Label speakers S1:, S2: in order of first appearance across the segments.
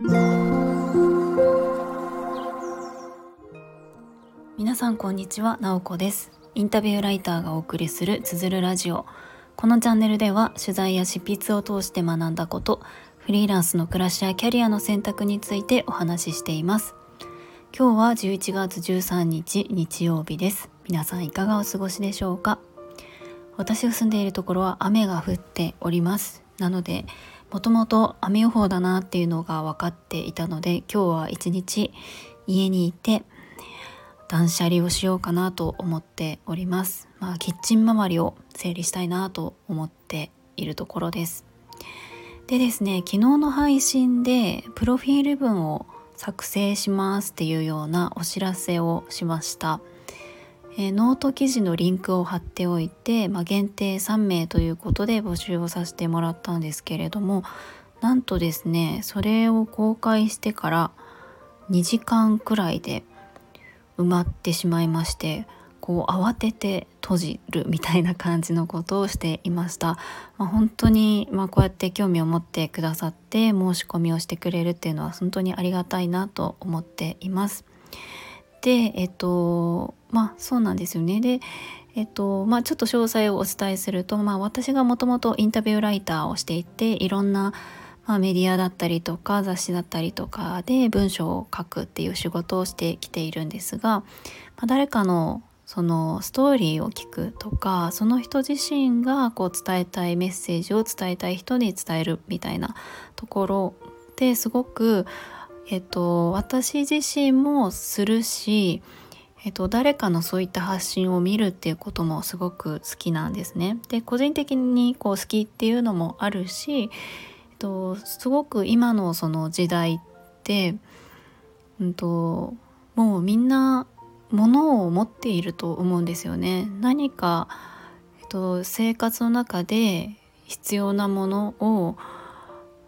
S1: 皆さんこんにちは、なおこです。インタビューライターがお送りするつづるラジオ。このチャンネルでは取材や執筆を通して学んだことフリーランスの暮らしやキャリアの選択についてお話ししています。今日は11月13日日曜日です。皆さんいかがお過ごしでしょうか？私が住んでいるところは雨が降っております。なのでもともと雨予報だなっていうのが分かっていたので今日は一日家にいて断捨離をしようかなと思っております。まあ、キッチン周りを整理したいなと思っているところです。でですね、昨日の配信でプロフィール文を作成しますっていうようなお知らせをしました。えー、ノート記事のリンクを貼っておいて、まあ、限定3名ということで募集をさせてもらったんですけれどもなんとですねそれを公開してから2時間くらいで埋まってしまいましてこう慌てて閉じるみたいな感じのことをしていました、まあ、本当に、まあ、こうやって興味を持ってくださって申し込みをしてくれるっていうのは本当にありがたいなと思っています。でえっとまあそうなんですよね。でえっとまあ、ちょっと詳細をお伝えすると、まあ、私がもともとインタビューライターをしていていろんなまあ、メディアだったりとか雑誌だったりとかで文章を書くっていう仕事をしてきているんですが、まあ、誰かのそのストーリーを聞くとかその人自身がこう伝えたいメッセージを伝えたい人に伝えるみたいなところですごく、えっと、私自身もするし、えっと、誰かのそういった発信を見るっていうこともすごく好きなんですね。で個人的にこう好きっていうのもあるしえっとすごく今のその時代って、うんと、もうみんな物を持っていると思うんですよね。何か、えっと、生活の中で必要なものを、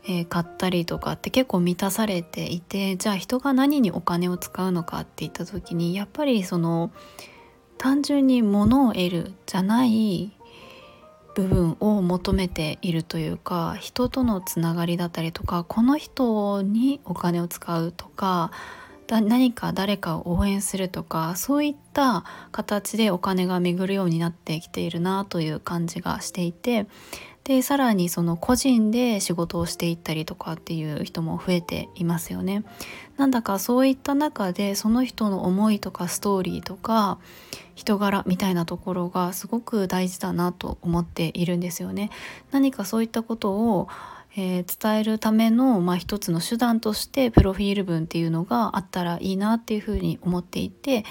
S1: えー、買ったりとかって結構満たされていてじゃあ人が何にお金を使うのかっていった時にやっぱりその単純に物を得るじゃない部分を求めているというか人とのつながりだったりとかこの人にお金を使うとかだ何か誰かを応援するとかそういった形でお金が巡るようになってきているなという感じがしていてでさらにその個人で仕事をしていったりとかっていう人も増えていますよね。なんだかそういった中でその人の思いとかストーリーとか人柄みたいなところがすごく大事だなと思っているんですよね。何かそういったことをえー、伝えるための、まあ、一つの手段としてプロフィール文っていうのがあったらいいなっていうふうに思っていて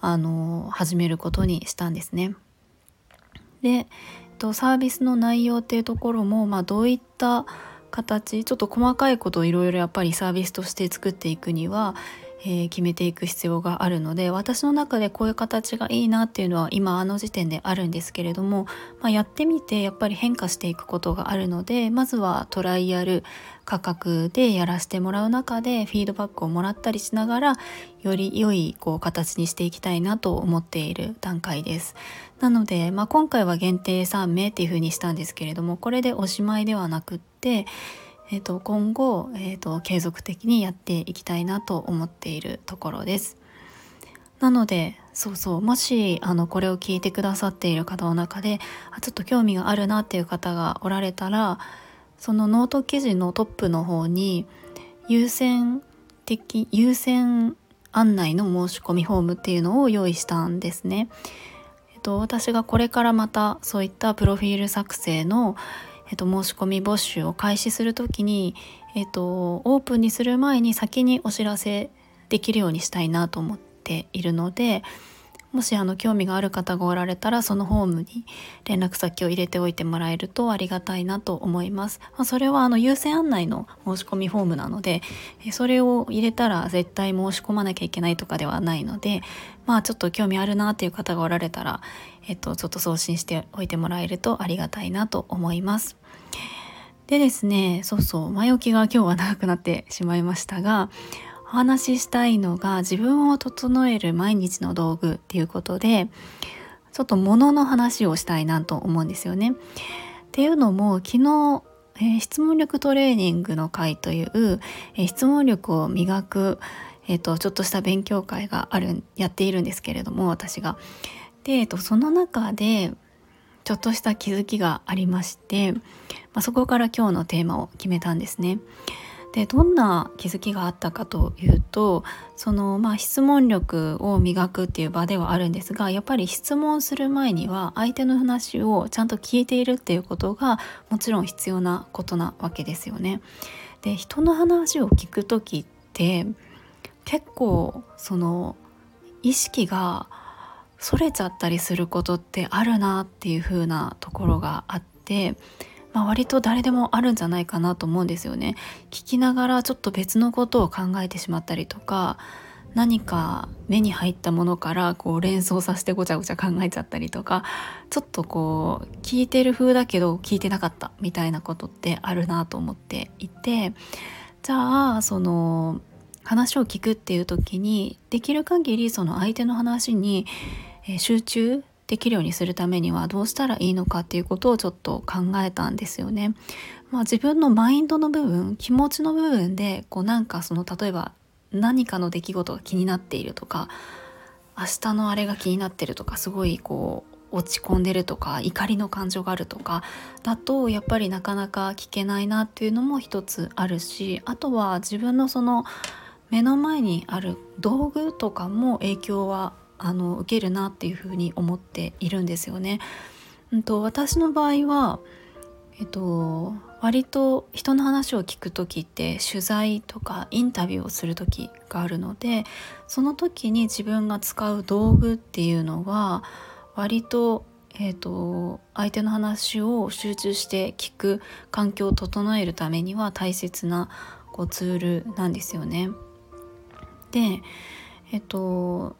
S1: あの始めることにしたんですね。でとサービスの内容っていうところも、まあ、どういった形ちょっと細かいことをいろいろやっぱりサービスとして作っていくには、えー、決めていく必要があるので私の中でこういう形がいいなっていうのは今あの時点であるんですけれども、まあ、やってみてやっぱり変化していくことがあるのでまずはトライアル価格でやらせてもらう中でフィードバックをもらったりしながらより良いこう形にしていきたいなと思っている段階です。なので、まあ、今回は限定3名っていうふうにしたんですけれどもこれでおしまいではなくってえーと、今後、えーと、継続的にやっていきたいなと思っているところです。なのでそうそうもしあのこれを聞いてくださっている方の中であちょっと興味があるなっていう方がおられたらそのノート記事のトップの方に優先的優先案内の申し込みフォームっていうのを用意したんですね。えっと、私がこれからまたそういったプロフィール作成の、えっと、申し込み募集を開始する時に、えっと、オープンにする前に先にお知らせできるようにしたいなと思っているのでもしあの興味がある方がおられたらそのホームに連絡先を入れておいてもらえるとありがたいなと思います。まあ、それはあの優先案内の申し込みフォームなのでそれを入れたら絶対申し込まなきゃいけないとかではないのでまあちょっと興味あるなっていう方がおられたら、えっと、ちょっと送信しておいてもらえるとありがたいなと思います。でですねそうそう前置きが今日は長くなってしまいましたがお話ししたいのが自分を整える毎日の道具っていうことでちょっと物の話をしたいなと思うんですよね。っていうのも昨日、えー、質問力トレーニングの会という、えー、質問力を磨く、えーと、ちょっとした勉強会があるやっているんですけれども私が。で、えーと、その中でちょっとした気づきがありまして、まあ、そこから今日のテーマを決めたんですね。でどんな気づきがあったかというとその、まあ、質問力を磨くっていう場ではあるんですがやっぱり質問する前には相手の話をちゃんと聞いているっていうことがもちろん必要なことなわけですよね。で人の話を聞く時って結構その意識がそれちゃったりすることってあるなっていう風なところがあってまあ、割と誰でもあるんじゃないかなと思うんですよね。聞きながらちょっと別のことを考えてしまったりとか何か目に入ったものからこう連想させてごちゃごちゃ考えちゃったりとかちょっとこう聞いてる風だけど聞いてなかったみたいなことってあるなと思っていてじゃあその話を聞くっていう時にできる限りその相手の話に集中できるようにするためにはどうしたらいいのかっていうことをちょっと考えたんですよね。まあ、自分のマインドの部分気持ちの部分でこうなんかその例えば何かの出来事が気になっているとか明日のあれが気になってるとかすごいこう落ち込んでるとか怒りの感情があるとかだとやっぱりなかなか聞けないなっていうのも一つあるしあとは自分のその目の前にある道具とかも影響はあの受けるなっていうふうに思っているんですよね。うんと、私の場合は、えっと、割と人の話を聞く時って取材とかインタビューをする時があるのでその時に自分が使う道具っていうのは割と,、えーと相手の話を集中して聞く環境を整えるためには大切なこうツールなんですよね。でえっと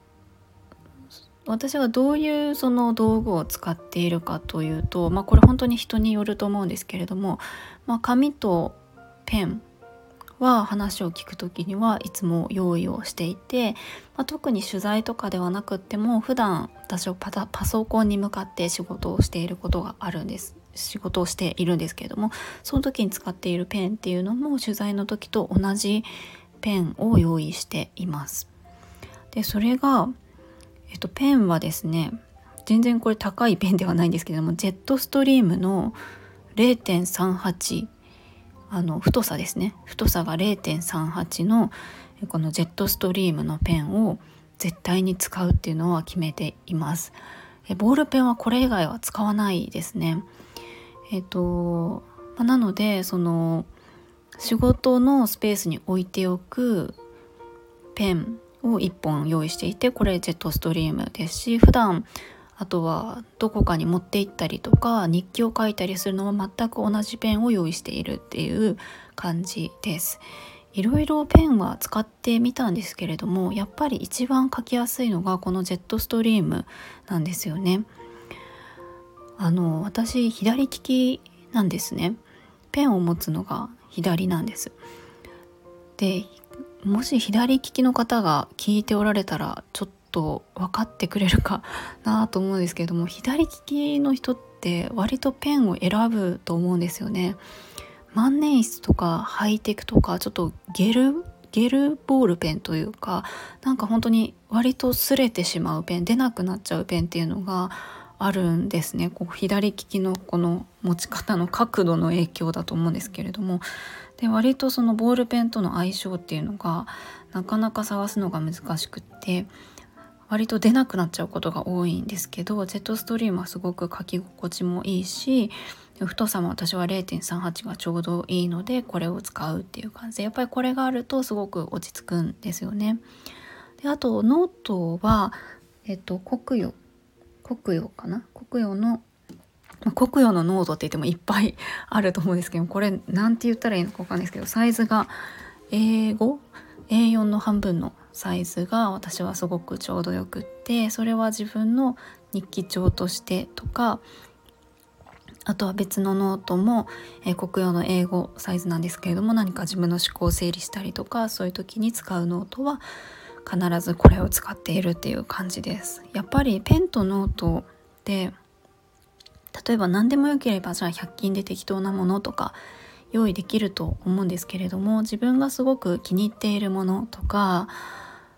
S1: 私がどういうその道具を使っているかというと、まあ、これ本当に人によると思うんですけれども、まあ、紙とペンは話を聞く時にはいつも用意をしていて、まあ、特に取材とかではなくっても普段私はパソコンに向かって仕事をしていることがあるんです仕事をしているんですけれどもその時に使っているペンっていうのも取材の時と同じペンを用意しています。でそれがえっと、ペンはですね全然これ高いペンではないんですけどもジェットストリームの0.38あの太さですね。太さが0.38のこのジェットストリームのペンを絶対に使うっていうのは決めています。ボールペンはこれ以外は使わないですね。えっと、なのでその仕事のスペースに置いておくペンを1本用意していてこれジェットストリームですし普段あとはどこかに持って行ったりとか日記を書いたりするのは全く同じペンを用意しているっていう感じです。いろいろペンは使ってみたんですけれどもやっぱり一番書きやすいのがこのジェットストリームなんですよね。あの私左利きなんですね。ペンを持つのが左なんです。でもし左利きの方が聞いておられたらちょっと分かってくれるかなと思うんですけれども左利きの人って割とペンを選ぶと思うんですよね。万年筆とかハイテクとかちょっとゲルゲルボールペンというかなんか本当に割と擦れてしまうペン出なくなっちゃうペンっていうのがあるんですね。こう左利きのこの持ち方の角度の影響だと思うんですけれども。で割とそのボールペンとの相性っていうのがなかなか探すのが難しくって割と出なくなっちゃうことが多いんですけどジェットストリームはすごく書き心地もいいし太さも私は0.38がちょうどいいのでこれを使うっていう感じでやっぱりこれがあるとすごく落ち着くんですよね。であとノートは、えっと、コクヨ。コクヨかな？コクヨのまあ、コクヨのノートって言ってもいっぱいあると思うんですけどこれ何て言ったらいいのか分かんないですけどサイズが英語？A4 の半分のサイズが私はすごくちょうどよくってそれは自分の日記帳としてとかあとは別のノートも、えー、コクヨの A5 サイズなんですけれども何か自分の思考を整理したりとかそういう時に使うノートは必ずこれを使っているっていう感じです。やっぱりペンとノートで例えば何でもよければじゃあ100均で適当なものとか用意できると思うんですけれども自分がすごく気に入っているものとか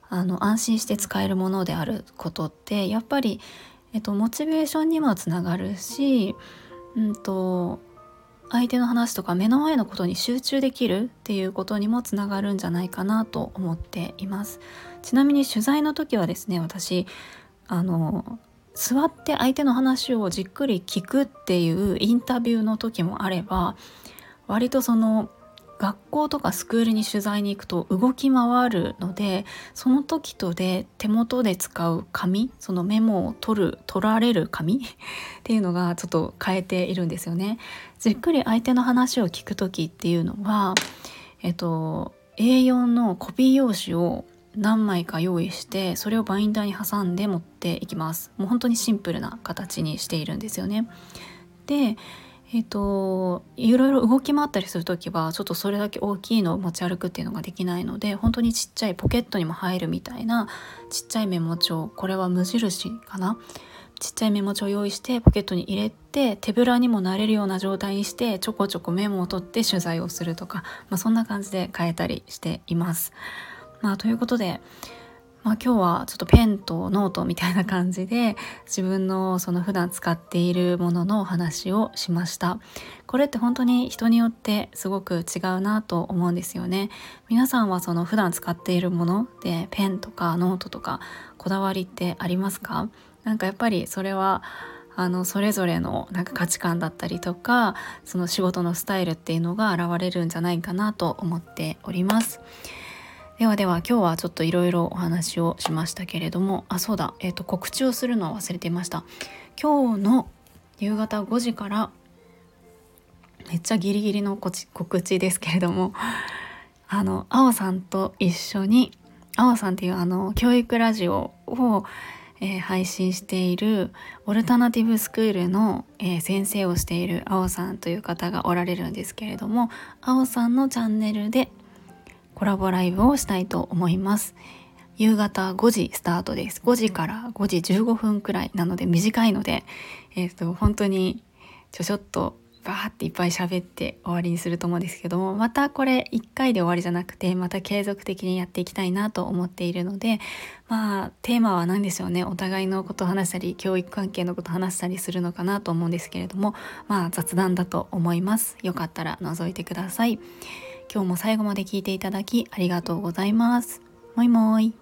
S1: あの安心して使えるものであることってやっぱり、えっと、モチベーションにもつながるし、うんと、相手の話とか目の前のことに集中できるっていうことにもつながるんじゃないかなと思っていますちなみに取材の時はですね私あの座って相手の話をじっくり聞くっていうインタビューの時もあれば割とその学校とかスクールに取材に行くと動き回るのでその時とで手元で使う紙そのメモを取る取られる紙 っていうのがちょっと変えているんですよね。じっくり相手の話を聞く時っていうのは、えっと、A4 のコピー用紙を何枚か用意してそれをバインダーに挟んで持っていきます。もう本当にシンプルな形にしているんですよね。でえっ、ー、といろいろ動き回ったりする時はちょっとそれだけ大きいのを持ち歩くっていうのができないので本当にちっちゃいポケットにも入るみたいなちっちゃいメモ帳これは無印かな？ちっちゃいメモ帳を用意してポケットに入れて手ぶらにもなれるような状態にしてちょこちょこメモを取って取材をするとか、まあ、そんな感じで変えたりしています。まあ、ということでまあ、今日はちょっとペンとノートみたいな感じで自分のその普段使っているもののお話をしました。これって本当に人によってすごく違うなと思うんですよね。皆さんはその普段使っているものでペンとかノートとかこだわりってありますか？なんかやっぱりそれはあのそれぞれのなんか価値観だったりとかその仕事のスタイルっていうのが現れるんじゃないかなと思っております。ではでは今日はちょっといろいろお話をしましたけれども。あそうだ、えーと、告知をするのは忘れていました。今日の夕方5時からめっちゃギリギリの告知ですけれども。あのあおさんと一緒にあおさんっていうあの教育ラジオを、えー、配信しているオルタナティブスクールの、えー、先生をしているあおさんという方がおられるんですけれどもあおさんのチャンネルでコラボライブをしたいと思います。夕方5時スタートです。5時から5時15分くらいなので短いので、えっ、と、本当にちょちょっとバーっていっぱい喋って終わりにすると思うんですけども、またこれ1回で終わりじゃなくて、また継続的にやっていきたいなと思っているので、まあ、テーマは何でしょうね。お互いのことを話したり、教育関係のことを話したりするのかなと思うんですけれども、まあ、雑談だと思います。よかったら覗いてください。今日も最後まで聞いていただきありがとうございます。もいもーい。